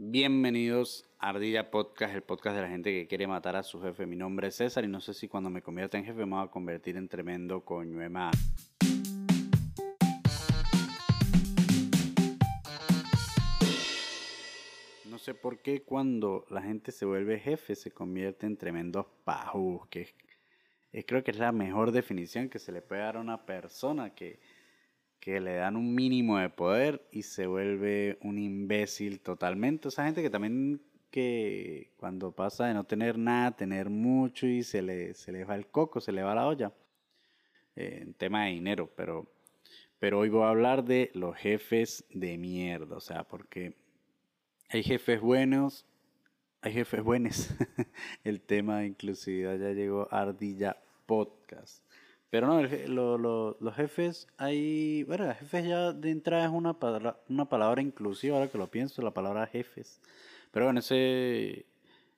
Bienvenidos a Ardilla Podcast, el podcast de la gente que quiere matar a su jefe. Mi nombre es César y no sé si cuando me convierta en jefe me voy a convertir en tremendo coño. No sé por qué cuando la gente se vuelve jefe se convierte en tremendos pajus, que creo que es la mejor definición que se le puede dar a una persona que, que le dan un mínimo de poder y se vuelve un imbécil totalmente. O sea, gente que también que cuando pasa de no tener nada, tener mucho y se le, se le va el coco, se le va la olla. eh, en tema de dinero, pero, pero hoy voy a hablar de los jefes de mierda. O sea, porque hay jefes buenos, hay jefes buenos. el tema de inclusividad ya llegó a Ardilla Podcast. Pero no, el lo- lo- los jefes, hay. Bueno, jefes ya de entrada es una, palabra- una palabra inclusiva, ahora que lo pienso, la palabra jefes. Pero bueno, ese,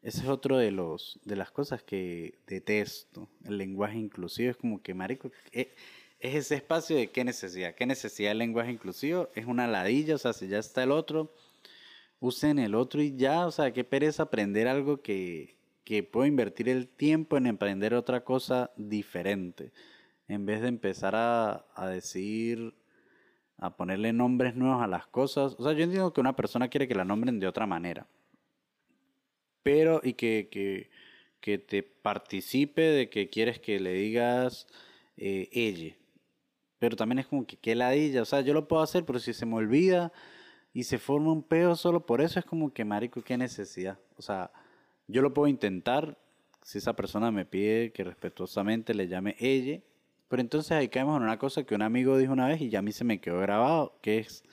ese es otro de los de las cosas que detesto. El lenguaje inclusivo es como que, marico, eh, es ese espacio de qué necesidad. ¿Qué necesidad del lenguaje inclusivo? Es una ladilla, o sea, si ya está el otro, usen el otro y ya, o sea, qué pereza aprender algo que, que puedo invertir el tiempo en emprender otra cosa diferente. En vez de empezar a, a decir, a ponerle nombres nuevos a las cosas. O sea, yo entiendo que una persona quiere que la nombren de otra manera. Pero, y que, que, que te participe de que quieres que le digas eh, ella. Pero también es como que qué ladilla. O sea, yo lo puedo hacer, pero si se me olvida y se forma un peo solo por eso, es como que, marico, qué necesidad. O sea, yo lo puedo intentar si esa persona me pide que respetuosamente le llame ella. Pero entonces ahí caemos en una cosa que un amigo dijo una vez y ya a mí se me quedó grabado, que es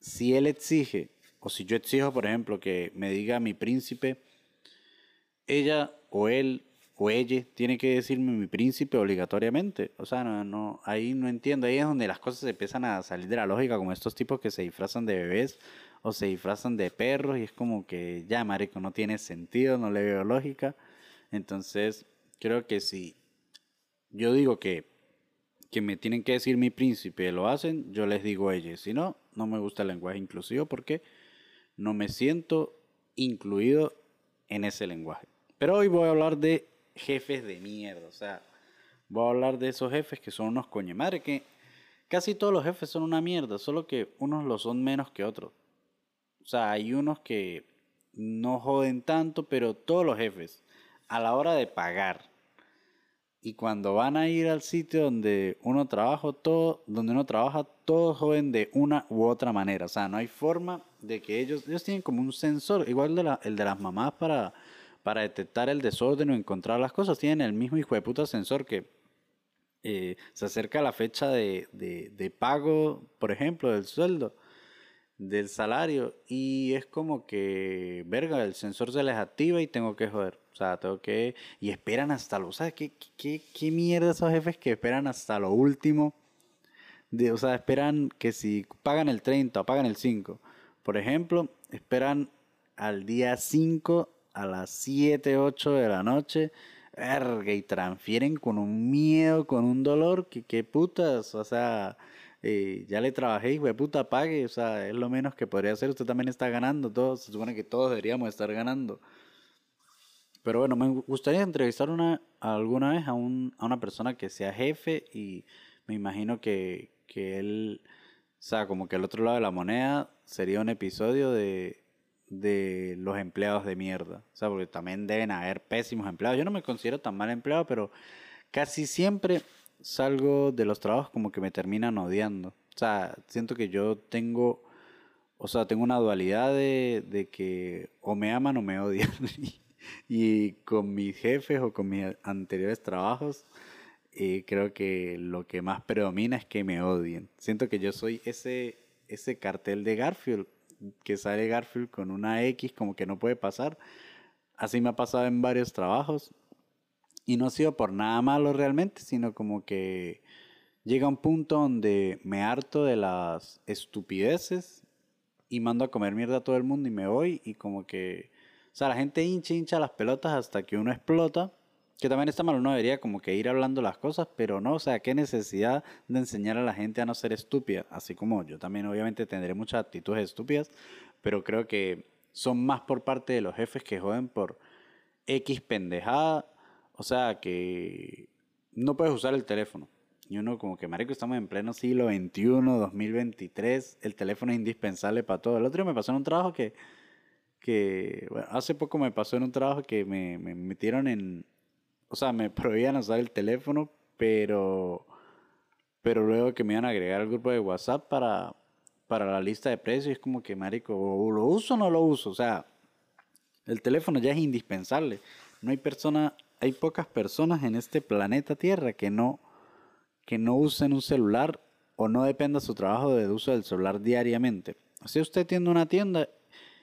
si él exige, o si yo exijo, por ejemplo, que me diga mi príncipe, ella o él o ella tiene que decirme mi príncipe obligatoriamente. O sea, no, no, ahí no entiendo. Ahí es donde las cosas empiezan a salir de la lógica, como estos tipos que se disfrazan de bebés o se disfrazan de perros y es como que ya, marico, no tiene sentido, no le veo lógica. Entonces, creo que si yo digo que, que me tienen que decir mi príncipe, lo hacen, yo les digo ella. Si no, no me gusta el lenguaje inclusivo porque no me siento incluido en ese lenguaje. Pero hoy voy a hablar de jefes de mierda. O sea, voy a hablar de esos jefes que son unos coño madre que casi todos los jefes son una mierda, solo que unos lo son menos que otros. O sea, hay unos que no joden tanto, pero todos los jefes, a la hora de pagar y cuando van a ir al sitio donde uno trabaja, todo, donde uno trabaja, todos joden de una u otra manera. O sea, no hay forma de que ellos, ellos tienen como un sensor, igual el de las mamás para, para detectar el desorden o encontrar las cosas. Tienen el mismo hijo de puta sensor que eh, se acerca la fecha de, de, de pago, por ejemplo, del sueldo del salario y es como que, verga, el sensor se les activa y tengo que joder. O sea, tengo que... Y esperan hasta lo... ¿Sabes qué, qué, qué mierda esos jefes que esperan hasta lo último? De, o sea, esperan que si pagan el 30 o pagan el 5, por ejemplo, esperan al día 5 a las 7, 8 de la noche, verga, y transfieren con un miedo, con un dolor, que qué putas, o sea, eh, ya le trabajé, hijo de puta, pague, o sea, es lo menos que podría hacer, usted también está ganando, todos, se supone que todos deberíamos estar ganando. Pero bueno, me gustaría entrevistar una, alguna vez a, un, a una persona que sea jefe y me imagino que, que él, o sea, como que el otro lado de la moneda sería un episodio de, de los empleados de mierda. O sea, porque también deben haber pésimos empleados. Yo no me considero tan mal empleado, pero casi siempre salgo de los trabajos como que me terminan odiando. O sea, siento que yo tengo, o sea, tengo una dualidad de, que o me aman o me odian. y con mis jefes o con mis anteriores trabajos, eh, creo que lo que más predomina es que me odien. Siento que yo soy ese, ese cartel de Garfield, que sale Garfield con una X como que no puede pasar. Así me ha pasado en varios trabajos. Y no ha sido por nada malo realmente, sino como que llega un punto donde me harto de las estupideces y mando a comer mierda a todo el mundo y me voy y como que... O sea, la gente hincha, hincha las pelotas hasta que uno explota. Que también está mal, uno debería como que ir hablando las cosas, pero no, o sea, qué necesidad de enseñar a la gente a no ser estúpida. Así como yo también obviamente tendré muchas actitudes estúpidas, pero creo que, son más por parte de los jefes que joden por X pendejada. O sea, que no puedes usar el teléfono. Y uno como que, marico, estamos en pleno siglo XXI, 2023, el teléfono es indispensable para todo. El otro día me pasó en un trabajo que, que bueno, hace poco me pasó en un trabajo que me, me metieron en, o sea, me prohibían usar el teléfono, pero, pero luego que me iban a agregar al grupo de WhatsApp para, para la lista de precios, es como que, marico, o lo uso o no lo uso. O sea, el teléfono ya es indispensable. No hay persona, hay pocas personas en este planeta Tierra que no que no usen un celular o no dependa su trabajo de uso del celular diariamente. Si usted tiene una tienda,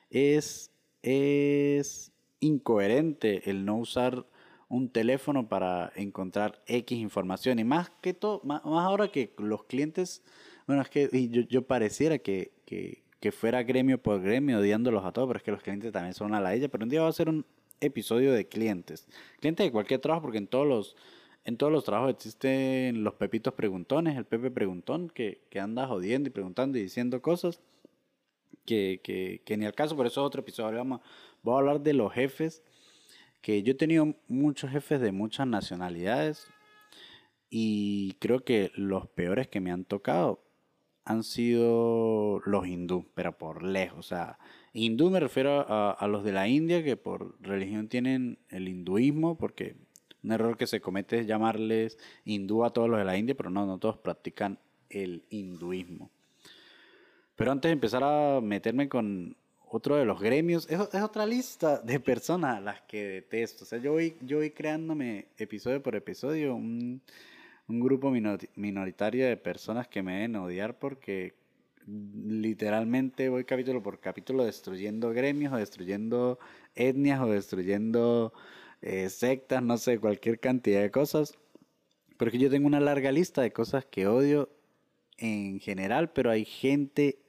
es, es incoherente el no usar un teléfono para encontrar X información. Y más que todo, más, ahora que los clientes, bueno, es que yo, yo pareciera que, que, que, fuera gremio por gremio odiándolos a todos, pero es que los clientes también son a la ella. Pero un día va a ser un episodio de clientes. Clientes de cualquier trabajo, porque en todos los en todos los trabajos existen los pepitos preguntones, el Pepe preguntón, que, que anda jodiendo y preguntando y diciendo cosas que, que, que ni al caso, por eso es otro episodio. Vamos, voy a hablar de los jefes, que yo he tenido muchos jefes de muchas nacionalidades y creo que los peores que me han tocado han sido los hindú, pero por lejos. O sea, hindú me refiero a, los de la India que por religión tienen el hinduismo, porque un error que se comete es llamarles hindú a todos los de la India, pero no, no todos practican el hinduismo. Pero antes de empezar a meterme con otro de los gremios, es, otra lista de personas a las que detesto. O sea, yo voy, yo voy creándome episodio por episodio un, un grupo minoritario de personas que me deben odiar porque literalmente voy capítulo por capítulo destruyendo gremios o destruyendo etnias o destruyendo eh, sectas, no sé, cualquier cantidad de cosas. Porque yo tengo una larga lista de cosas que odio en general, pero hay gente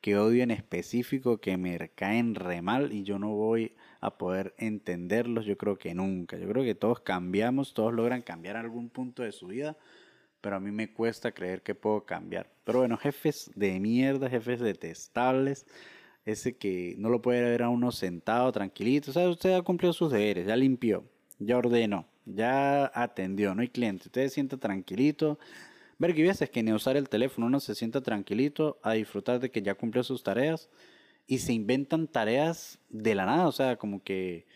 que odio en específico que me caen re mal y yo no voy a poder entenderlos, yo creo que nunca. Yo creo que todos cambiamos, todos logran cambiar algún punto de su vida, pero a mí me cuesta creer que puedo cambiar. Pero bueno, jefes de mierda, jefes detestables, ese que no lo puede ver a uno sentado, tranquilito. O sea, usted ha cumplido sus deberes, ya limpió, ya ordenó, ya atendió, no hay cliente. Usted se sienta tranquilito. Ver que veces que ni usar el teléfono uno se sienta tranquilito a disfrutar de que ya cumplió sus tareas y se inventan tareas de la nada. O sea, como que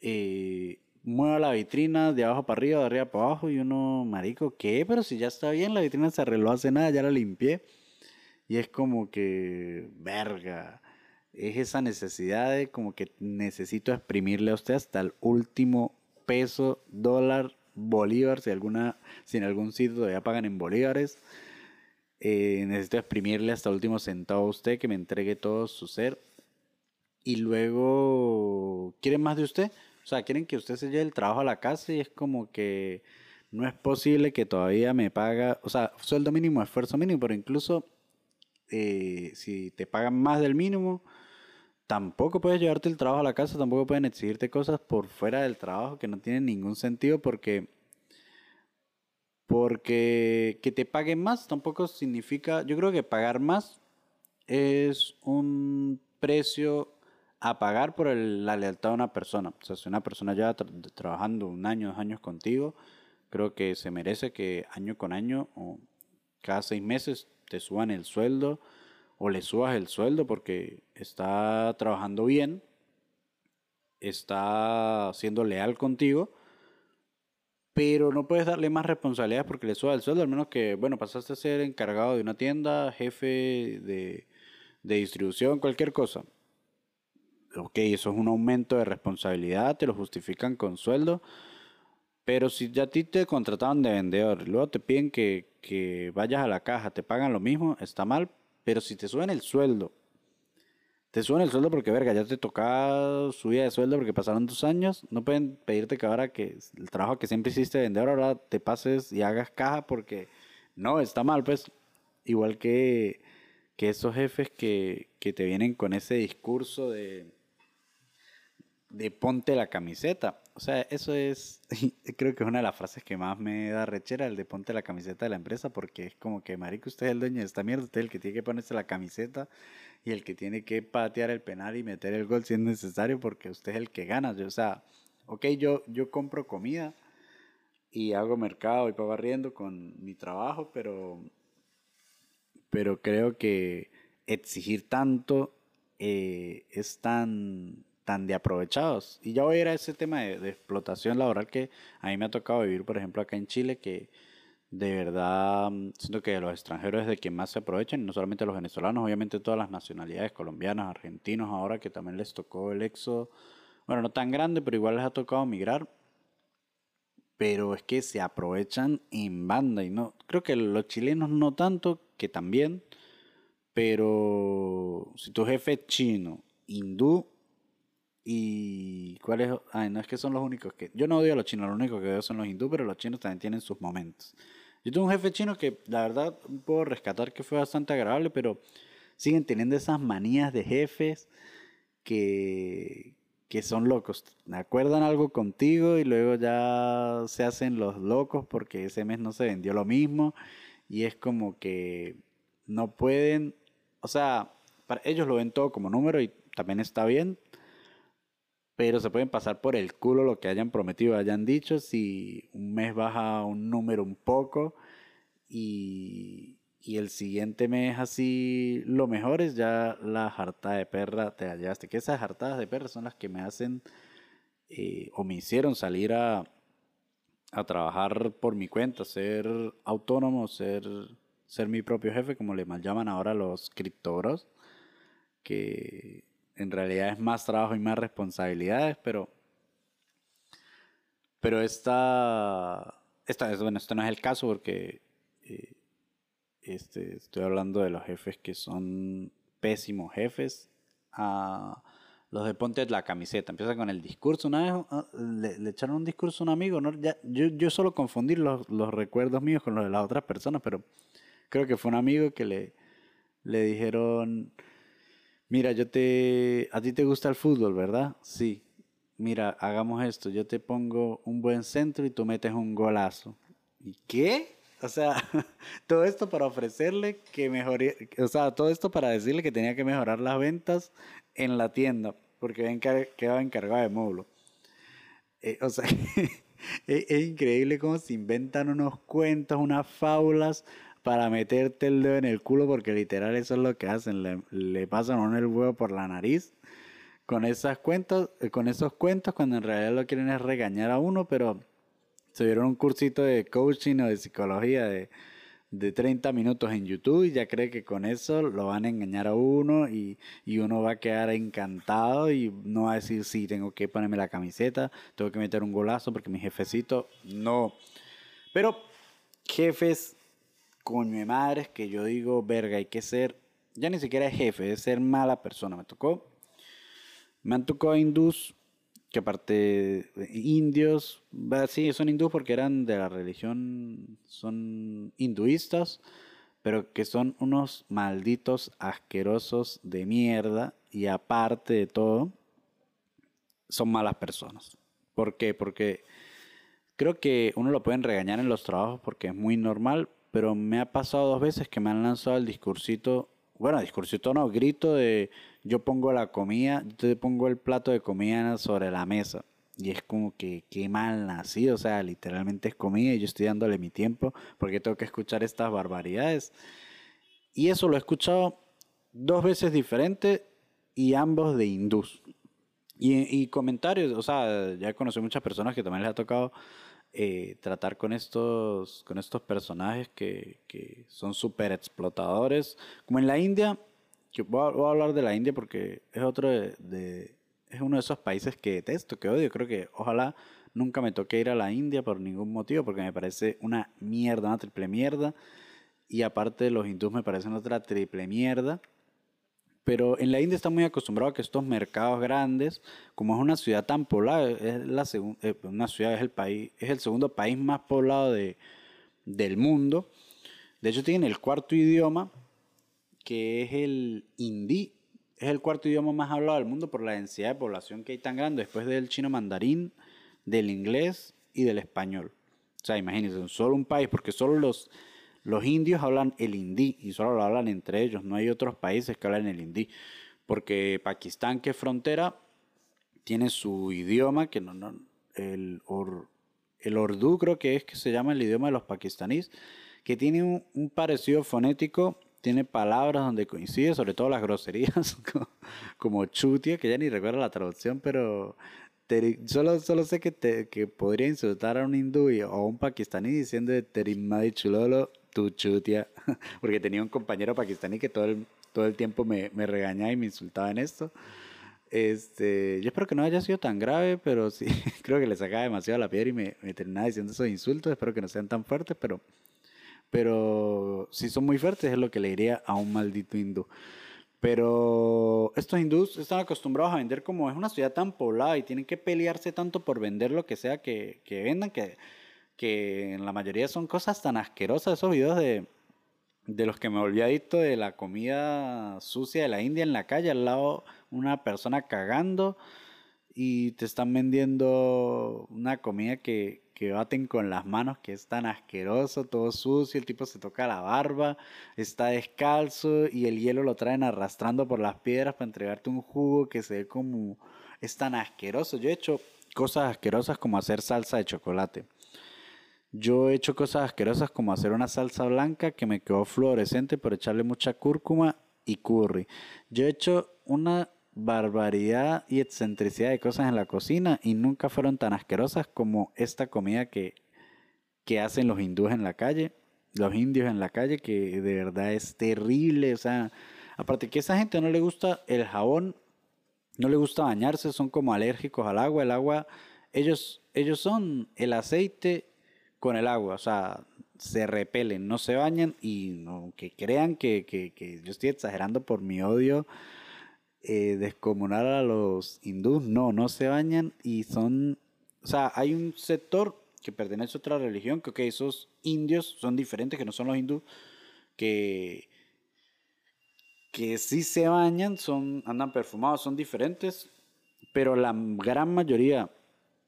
eh, mueva la vitrina de abajo para arriba, de arriba para abajo y uno, marico, ¿qué? Pero si ya está bien, la vitrina se arregló hace nada, ya la limpié. Y es como que, verga es esa necesidad de como que necesito exprimirle a usted hasta el último peso, dólar, bolívar, si alguna, si en algún sitio todavía pagan en bolívares. Eh, necesito exprimirle hasta el último centavo a usted, que me entregue todo su ser. Y luego, ¿quieren más de usted? O sea, quieren que usted se lleve el trabajo a la casa y es como que no es posible que todavía me paga, o sea, sueldo mínimo, esfuerzo mínimo, pero incluso eh, si te pagan más del mínimo, tampoco puedes llevarte el trabajo a la casa, tampoco pueden exigirte cosas por fuera del trabajo que no tienen ningún sentido porque porque que te paguen más tampoco significa, yo creo que pagar más es un precio a pagar por la lealtad de una persona. O sea, si una persona lleva trabajando un año, dos años contigo, creo que se merece que año con año o cada seis meses te suban el sueldo o le subas el sueldo porque está trabajando bien, está siendo leal contigo, pero no puedes darle más responsabilidades porque le subas el sueldo, al menos que, bueno, pasaste a ser encargado de una tienda, jefe de, de distribución, cualquier cosa. Ok, eso es un aumento de responsabilidad, te lo justifican con sueldo. Pero si ya a ti te contrataban de vendedor, luego te piden que, que vayas a la caja, te pagan lo mismo, está mal, pero si te suben el sueldo, te suben el sueldo porque, verga, ya te toca subida de sueldo porque pasaron dos años, no pueden pedirte que ahora que el trabajo que siempre hiciste vender, ahora te pases y hagas caja porque no, está mal, pues. Igual que, que esos jefes que, que te vienen con ese discurso de, de ponte la camiseta. o sea, eso es, creo que es una de las frases que más me da rechera, el de ponte la camiseta de la empresa, porque es como que, marico, usted es el dueño de esta mierda, usted es el que tiene que ponerse la camiseta y el que tiene que patear el penal y meter el gol si es necesario, porque usted es el que gana. O sea, ok, yo, yo compro comida y hago mercado y pago arriendo con mi trabajo, pero, pero creo que exigir tanto eh, es tan tan de aprovechados. Y ya voy a ir a ese tema de, explotación laboral que a mí me ha tocado vivir, por ejemplo, acá en Chile, que de verdad mm, siento que los extranjeros es de quien más se aprovechan, no solamente los venezolanos, obviamente todas las nacionalidades colombianas, argentinos, ahora que también les tocó el éxodo, bueno, no tan grande, pero igual les ha tocado migrar. Pero es que se aprovechan en banda y no, creo que los chilenos no tanto, que también, pero si tu jefe es chino, hindú y cuáles, ay, no es que son los únicos que, yo no odio a los chinos, los únicos que veo son los hindú, pero los chinos también tienen sus momentos. Yo tuve un jefe chino que la verdad puedo rescatar que fue bastante agradable, pero siguen teniendo esas manías de jefes que, que son locos. Me acuerdan algo contigo y luego ya se hacen los locos porque ese mes no se vendió lo mismo y es como que no pueden, o sea, para ellos lo ven todo como número y también está bien, pero se pueden pasar por el culo lo que hayan prometido, hayan dicho, si un mes baja un número un poco y, el siguiente mes así lo mejor es ya la jarta de perra te la llevaste, que esas jartadas de perra son las que me hacen eh, o me hicieron salir a, a trabajar por mi cuenta, ser autónomo, ser, ser mi propio jefe, como le mal llaman ahora los criptoros, que en realidad es más trabajo y más responsabilidades, pero, pero esta, esta, bueno, esto no es el caso porque eh, este, estoy hablando de los jefes que son pésimos jefes. A los de ponte la camiseta, empieza con el discurso. Una vez ah, le, echaron un discurso a un amigo, ¿no? Ya, yo, yo solo confundir los, los recuerdos míos con los de las otras personas, pero creo que fue un amigo que le, le dijeron Mira, yo te... A ti te gusta el fútbol, ¿verdad? Sí. Mira, hagamos esto. Yo te pongo un buen centro y tú metes un golazo. ¿Y qué? O sea, todo esto para ofrecerle que mejoría, o sea, todo esto para decirle que tenía que mejorar las ventas en la tienda, porque quedaba encargado de módulo. Eh, o sea, es, es, increíble cómo se inventan unos cuentos, unas fábulas para meterte el dedo en el culo, porque literal eso es lo que hacen, le, pasan a uno el huevo por la nariz con esas cuentas, eh, con esos cuentos, cuando en realidad lo quieren es regañar a uno, pero se dieron un cursito de coaching o de psicología de, de 30 minutos en YouTube y ya cree que con eso lo van a engañar a uno y, y, uno va a quedar encantado y no va a decir, sí, tengo que ponerme la camiseta, tengo que meter un golazo porque mi jefecito, no. Pero jefes coño de madres que yo digo, verga, hay que ser, ya ni siquiera es jefe, es ser mala persona. Me tocó, me han tocado hindús, que aparte indios, sí, son hindús porque eran de la religión, son hinduistas, pero que son unos malditos asquerosos de mierda y aparte de todo, son malas personas. ¿Por qué? Porque creo que uno lo pueden regañar en los trabajos porque es muy normal, pero me ha pasado dos veces que me han lanzado el discursito, bueno, discursito no, grito de yo pongo la comida, yo te pongo el plato de comida sobre la mesa. Y es como que qué mal nacido, o sea, literalmente es comida y yo estoy dándole mi tiempo porque tengo que escuchar estas barbaridades. Y eso lo he escuchado dos veces diferente y ambos de hindús. Y, y comentarios, o sea, ya conocí muchas personas que también les ha tocado eh, tratar con estos, con estos personajes que, que son súper explotadores. Como en la India, yo voy a, hablar de la India porque es otro de, es uno de esos países que detesto, que odio. Creo que ojalá nunca me toque ir a la India por ningún motivo, porque me parece una mierda, una triple mierda. Y aparte los hindús me parecen otra triple mierda. Pero en la India está muy acostumbrado a que estos mercados grandes, como es una ciudad tan poblada, es la eh, una ciudad es el país, es el segundo país más poblado de, del mundo. De hecho, tiene el cuarto idioma, que es el hindi. Es el cuarto idioma más hablado del mundo por la densidad de población que hay tan grande. Después del chino mandarín, del inglés y del español. O sea, imagínense, solo un país, porque solo los, los indios hablan el hindi y solo lo hablan entre ellos, no hay otros países que hablan el hindi. Porque Pakistán, que es frontera, tiene su idioma, que no, no el, or, el ordú creo que es que se llama el idioma de los pakistaníes, que tiene un, un parecido fonético tiene palabras donde coincide, sobre todo las groserías, como chutia, que ya ni recuerdo la traducción, pero solo, solo sé que, te, que podría insultar a un hindú o a un pakistaní diciendo terimadi chulolo, tu chutia, porque tenía un compañero pakistaní que todo el, todo el tiempo me, me regañaba y me insultaba en esto. Este, yo espero que no haya sido tan grave, pero sí, creo que le sacaba demasiado la piedra y me, me terminaba diciendo esos insultos. Espero que no sean tan fuertes, pero pero si son muy fuertes es lo que le diría a un maldito hindú. Pero estos hindús están acostumbrados a vender como es una ciudad tan poblada y tienen que pelearse tanto por vender lo que sea que, que vendan, que, que en la mayoría son cosas tan asquerosas. Esos videos de, de los que me volví adicto de la comida sucia de la India en la calle, al lado una persona cagando y te están vendiendo una comida que, que baten con las manos, que es tan asqueroso, todo sucio, el tipo se toca la barba, está descalzo y el hielo lo traen arrastrando por las piedras para entregarte un jugo que se ve como... es tan asqueroso. Yo he hecho cosas asquerosas como hacer salsa de chocolate. Yo he hecho cosas asquerosas como hacer una salsa blanca que me quedó fluorescente por echarle mucha cúrcuma y curry. Yo he hecho una barbaridad y excentricidad de cosas en la cocina y nunca fueron tan asquerosas como esta comida que, que hacen los hindúes en la calle, los indios en la calle, que de verdad es terrible. O sea, aparte que esa gente no le gusta el jabón, no le gusta bañarse, son como alérgicos al agua. El agua, ellos, ellos son el aceite con el agua, o sea, se repelen, no se bañan y que crean que, que yo estoy exagerando por mi odio eh, descomunal a los hindús. No, no se bañan y son, o sea, hay un sector que pertenece a otra religión, que okay, esos indios son diferentes, que no son los hindús, que, que sí se bañan, son, andan perfumados, son diferentes, pero la gran mayoría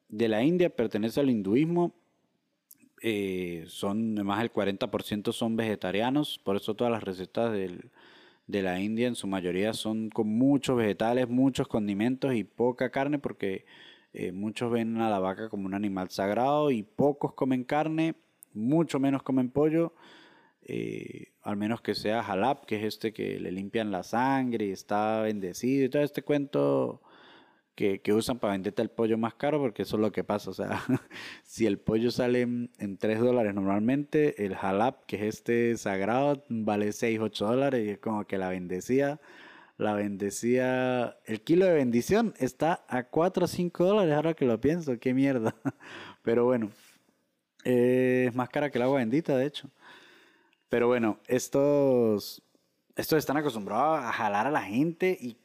de la India pertenece al hinduismo. Eh, son más del 40% son vegetarianos, por eso todas las recetas del, de la India en su mayoría son con muchos vegetales, muchos condimentos y poca carne porque eh, muchos ven a la vaca como un animal sagrado y pocos comen carne, mucho menos comen pollo, eh, al menos que sea jalap, que es este que le limpian la sangre y está bendecido y todo este cuento que, usan para venderte el pollo más caro, porque eso es lo que pasa. O sea, si el pollo sale en, 3 dólares normalmente, el jalap, que es este sagrado, vale 6, 8 dólares y es como que la bendecía. La bendecía. El kilo de bendición está a 4 o 5 dólares, ahora que lo pienso, qué mierda. Pero bueno, es más cara que el agua bendita, de hecho. Pero bueno, estos, estos están acostumbrados a jalar a la gente y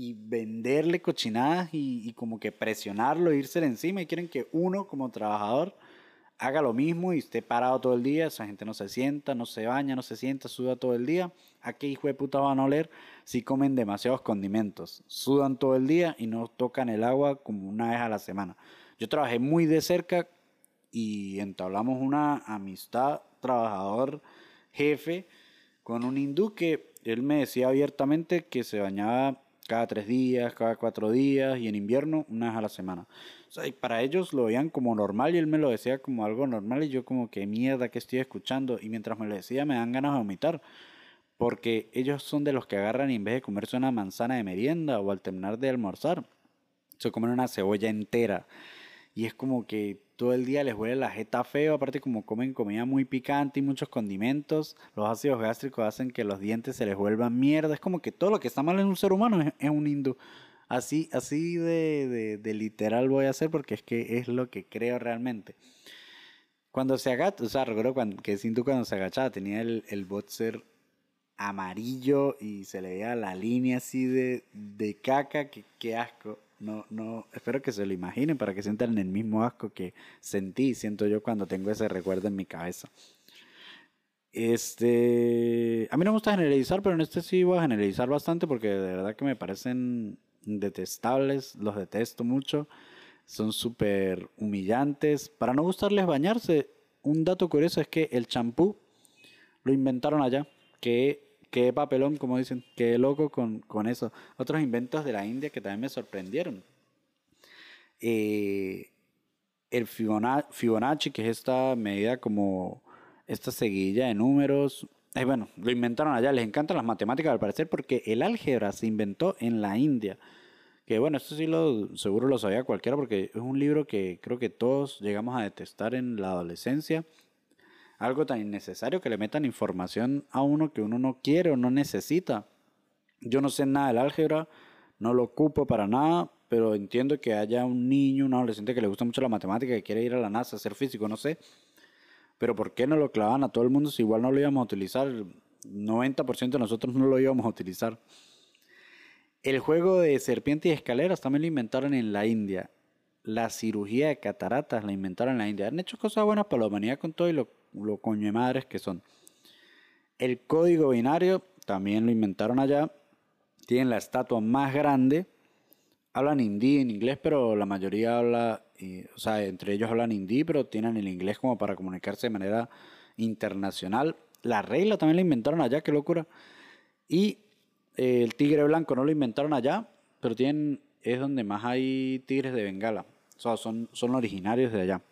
y venderle cochinadas y, como que presionarlo, irse encima y quieren que uno como trabajador haga lo mismo y esté parado todo el día, esa gente no se sienta, no se baña, no se sienta, suda todo el día. ¿A qué hijo de puta van a oler si comen demasiados condimentos? Sudan todo el día y no tocan el agua como una vez a la semana. Yo trabajé muy de cerca y entablamos una amistad trabajador jefe con un hindú que él me decía abiertamente que se bañaba cada tres días, cada cuatro días y en invierno una vez a la semana. O sea, y para ellos lo veían como normal y él me lo decía como algo normal y yo como que mierda que estoy escuchando y mientras me lo decía me dan ganas de vomitar porque ellos son de los que agarran y en vez de comerse una manzana de merienda o al terminar de almorzar se comen una cebolla entera y es como que todo el día les huele la jeta feo, aparte como comen comida muy picante y muchos condimentos, los ácidos gástricos hacen que los dientes se les vuelvan mierda, es como que todo lo que está mal en un ser humano es, un hindú. Así, así de, de, literal voy a hacer porque es que es lo que creo realmente. Cuando se agacha, o sea, recuerdo cuando, que hindú cuando se agachaba tenía el, el boxer amarillo y se le veía la línea así de, de caca, que qué asco. No, no, espero que se lo imaginen para que sientan el mismo asco que sentí, siento yo cuando tengo ese recuerdo en mi cabeza. Este, a mí no me gusta generalizar, pero en este sí voy a generalizar bastante porque de verdad que me parecen detestables, los detesto mucho. son súper humillantes. Para no gustarles bañarse, un dato curioso es que el champú lo inventaron allá. Que, que papelón, como dicen, que loco con, con eso. Otros inventos de la India que también me sorprendieron. Eh, el Fibonacci, que es esta medida como esta seguilla de números. Eh, bueno, lo inventaron allá, les encantan las matemáticas al parecer porque el álgebra se inventó en la India. Que bueno, esto sí lo seguro lo sabía cualquiera porque es un libro que creo que todos llegamos a detestar en la adolescencia. Algo tan innecesario que le metan información a uno que uno no quiere o no necesita. Yo no sé nada del álgebra, no lo ocupo para nada, pero entiendo que haya un niño, un adolescente que le gusta mucho la matemática, que quiere ir a la NASA a ser físico, no sé. Pero ¿por qué no lo clavan a todo el mundo si igual no lo íbamos a utilizar? El 90% de nosotros no lo íbamos a utilizar. El juego de serpiente y escaleras también lo inventaron en la India. La cirugía de cataratas la inventaron en la India. Han hecho cosas buenas para la humanidad con todo y lo, lo coño de madres que son. El código binario también lo inventaron allá. Tienen la estatua más grande hablan hindi en inglés, pero la mayoría habla, o sea, entre ellos hablan hindi, pero tienen el inglés como para comunicarse de manera internacional. La regla también la inventaron allá, qué locura. Y eh, el tigre blanco no lo inventaron allá, pero tienen, es donde más hay tigres de Bengala. O sea, son, son originarios de allá.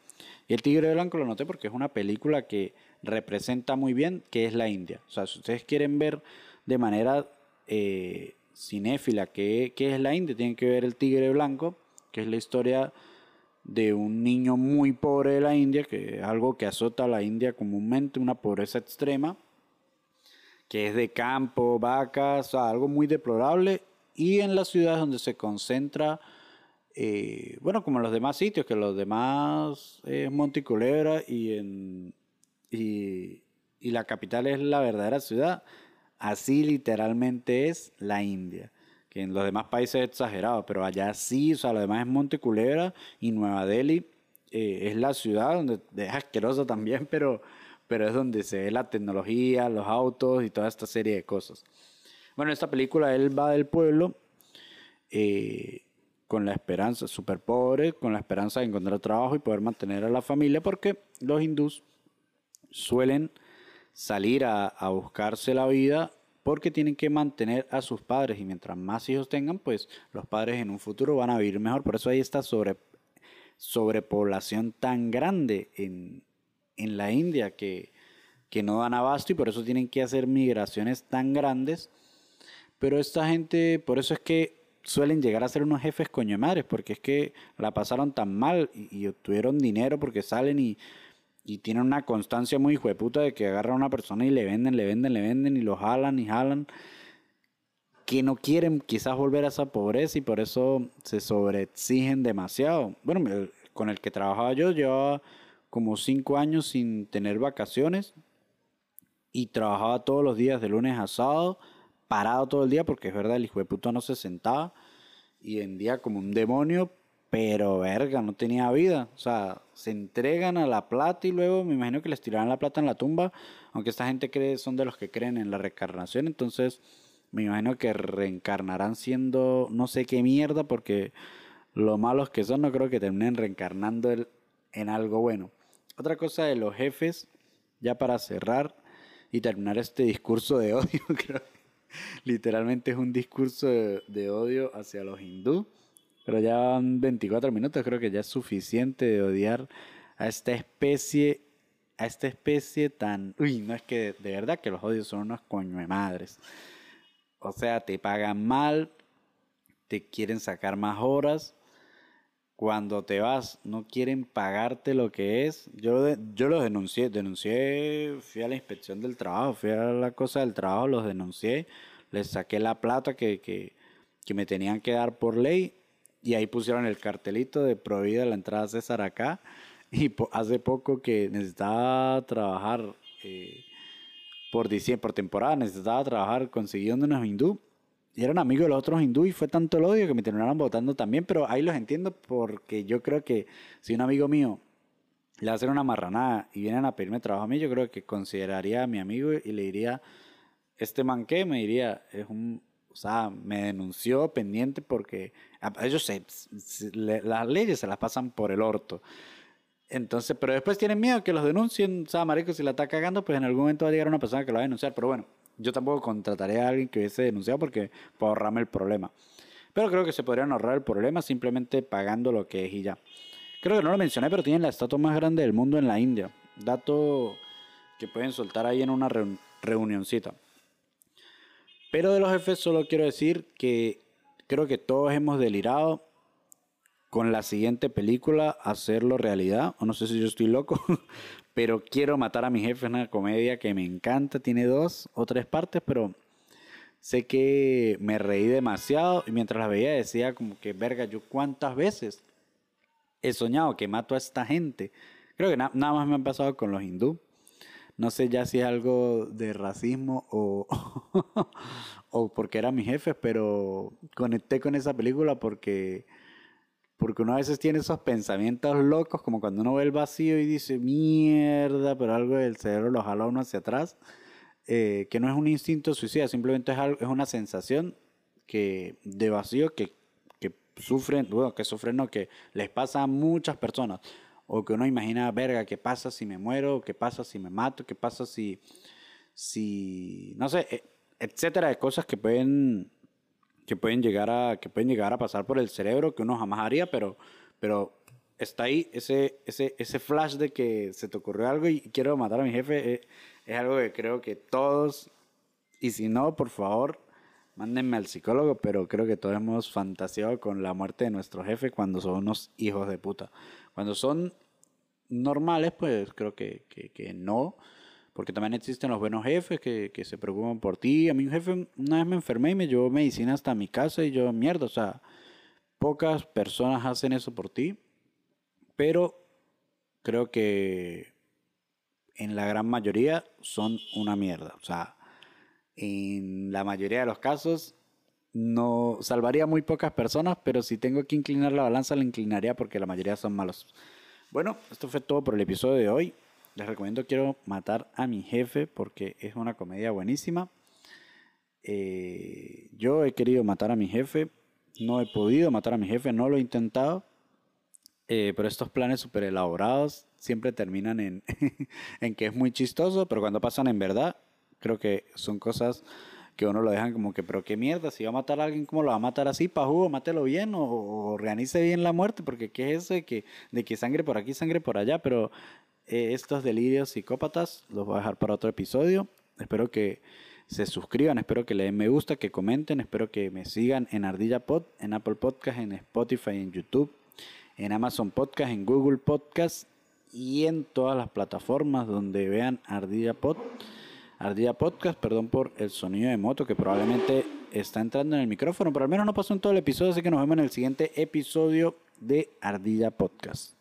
Y el tigre blanco lo noté porque es una película que representa muy bien que es la India. O sea, si ustedes quieren ver de manera eh, cinéfila que, es la India, tienen que ver El Tigre Blanco, que es la historia de un niño muy pobre de la India, que es algo que azota a la India comúnmente, una pobreza extrema, que es de campo, vacas, algo muy deplorable, y en las ciudades donde se concentra, eh, bueno, como en los demás sitios, que los demás es Monticulebra y, en, y, y la capital es la verdadera ciudad, Así literalmente es la India. Que en los demás países es exagerado, pero allá sí, o sea, lo demás es Monteculebra y Nueva Delhi eh, es la ciudad donde es asquerosa también, pero, pero es donde se ve la tecnología, los autos y toda esta serie de cosas. Bueno, esta película él va del pueblo eh, con la esperanza, súper pobre, con la esperanza de encontrar trabajo y poder mantener a la familia, porque los hindús suelen salir a, buscarse la vida porque tienen que mantener a sus padres y mientras más hijos tengan, pues los padres en un futuro van a vivir mejor. Por eso hay esta sobre, sobrepoblación tan grande en, la India que, que no dan abasto y por eso tienen que hacer migraciones tan grandes. Pero esta gente, por eso es que suelen llegar a ser unos jefes coño madres, porque es que la pasaron tan mal y, y obtuvieron dinero porque salen y y tienen una constancia muy puta de que agarran a una persona y le venden, le venden, le venden y lo jalan y jalan. Que no quieren quizás volver a esa pobreza y por eso se sobreexigen demasiado. Bueno, con el que trabajaba yo llevaba como cinco años sin tener vacaciones y trabajaba todos los días de lunes a sábado, parado todo el día porque es verdad, el hijo de puta no se sentaba y vendía como un demonio pero verga, no tenía vida. O sea, se entregan a la plata y luego me imagino que les tirarán la plata en la tumba. Aunque esta gente cree, son de los que creen en la reencarnación. Entonces, me imagino que reencarnarán siendo no sé qué mierda. Porque lo malos que son, no creo que terminen reencarnando en algo bueno. Otra cosa de los jefes, ya para cerrar y terminar este discurso de odio, creo literalmente es un discurso de, odio hacia los hindúes pero ya van 24 minutos, creo que ya es suficiente de odiar a esta especie, a esta especie tan... Uy, no es que de verdad que los odios son unos coño de madres. O sea, te pagan mal, te quieren sacar más horas. Cuando te vas, no quieren pagarte lo que es. Yo, yo los denuncié, denuncié, fui a la inspección del trabajo, fui a la cosa del trabajo, los denuncié, les saqué la plata que, que, que me tenían que dar por ley y ahí pusieron el cartelito de prohibida la entrada a César acá. Y hace poco que necesitaba trabajar eh, por diciembre, por temporada, necesitaba trabajar consiguiendo unos hindú. Y eran amigos de los otros hindú y fue tanto el odio que me terminaron votando también. Pero ahí los entiendo porque yo creo que si un amigo mío le hace una marranada y vienen a pedirme trabajo a mí, yo creo que consideraría a mi amigo y le diría, este man qué, me diría, es un o sea, me denunció pendiente porque ellos se, las leyes se las pasan por el orto. Entonces, pero después tienen miedo que los denuncien, o sea, marico, si la está cagando, pues en algún momento va a llegar una persona que lo va a denunciar. Pero bueno, yo tampoco contrataré a alguien que hubiese denunciado porque para ahorrarme el problema. Pero creo que se podrían ahorrar el problema simplemente pagando lo que es y ya. Creo que no lo mencioné, pero tienen la estatua más grande del mundo en la India. Dato que pueden soltar ahí en una reunioncita. Pero de los jefes solo quiero decir que creo que todos hemos delirado con la siguiente película hacerlo realidad. O no sé si yo estoy loco, pero quiero matar a mi jefe. Es una comedia que me encanta. Tiene dos o tres partes, pero sé que me reí demasiado. Y mientras la veía decía como que, verga, yo cuántas veces he soñado que mato a esta gente. Creo que nada más me ha pasado con los hindú. No sé ya si es algo de racismo o, o porque era mi jefe, pero conecté con esa película porque, porque uno a veces tiene esos pensamientos locos, como cuando uno ve el vacío y dice, mierda, pero algo del cerebro lo jala uno hacia atrás, eh, que no es un instinto suicida, simplemente es, algo, es una sensación que, de vacío que, que sufren, bueno, que sufren, no, que les pasa a muchas personas o que uno imagina, verga, ¿qué pasa si me muero? ¿Qué pasa si me mato? ¿Qué pasa si, si, no sé, e, etcétera, de cosas que pueden, que pueden llegar a, que pueden llegar a pasar por el cerebro que uno jamás haría, pero, pero está ahí ese, ese, ese flash de que se te ocurrió algo y quiero matar a mi jefe, es, eh, es algo que creo que todos, y si no, por favor, mándenme al psicólogo, pero creo que todos hemos fantaseado con la muerte de nuestro jefe cuando son unos hijos de puta. Cuando son normales, pues creo que, que, no. Porque también existen los buenos jefes que, que, se preocupan por ti. A mí un jefe una vez me enfermé y me llevó medicina hasta mi casa y yo, mierda, o sea, pocas personas hacen eso por ti. Pero creo que en la gran mayoría son una mierda. O sea, en la mayoría de los casos no salvaría muy pocas personas, pero si tengo que inclinar la balanza, la inclinaría porque la mayoría son malos. Bueno, esto fue todo por el episodio de hoy. Les recomiendo Quiero matar a mi jefe porque es una comedia buenísima. Eh, yo he querido matar a mi jefe, no he podido matar a mi jefe, no lo he intentado, eh, pero estos planes súper elaborados siempre terminan en, en que es muy chistoso, pero cuando pasan en verdad, creo que son cosas que uno lo dejan como que, pero qué mierda, si va a matar a alguien, ¿cómo lo va a matar así? Pa' jugo, mátelo bien o, o organice bien la muerte, porque qué es eso de que, de que sangre por aquí, sangre por allá, pero eh, estos delirios psicópatas los voy a dejar para otro episodio. Espero que se suscriban, espero que le den me gusta, que comenten, espero que me sigan en Ardilla Pod, en Apple Podcast, en Spotify, en YouTube, en Amazon Podcast, en Google Podcast y en todas las plataformas donde vean Ardilla Pod. Ardilla Podcast, perdón por el sonido de moto que probablemente está entrando en el micrófono, pero al menos no pasó en todo el episodio, así que nos vemos en el siguiente episodio de Ardilla Podcast.